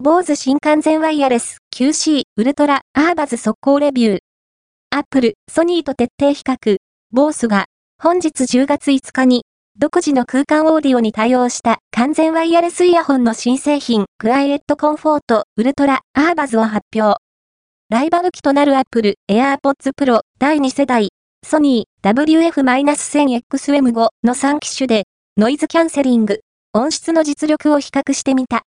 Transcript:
坊主新完全ワイヤレス QC ウルトラアーバズ速攻レビュー。アップル、ソニーと徹底比較。ボースが本日10月5日に独自の空間オーディオに対応した完全ワイヤレスイヤホンの新製品クワイエットコンフォートウルトラアーバズを発表。ライバル機となるアップル AirPods Pro 第2世代ソニー WF-1000XM5 の3機種でノイズキャンセリング、音質の実力を比較してみた。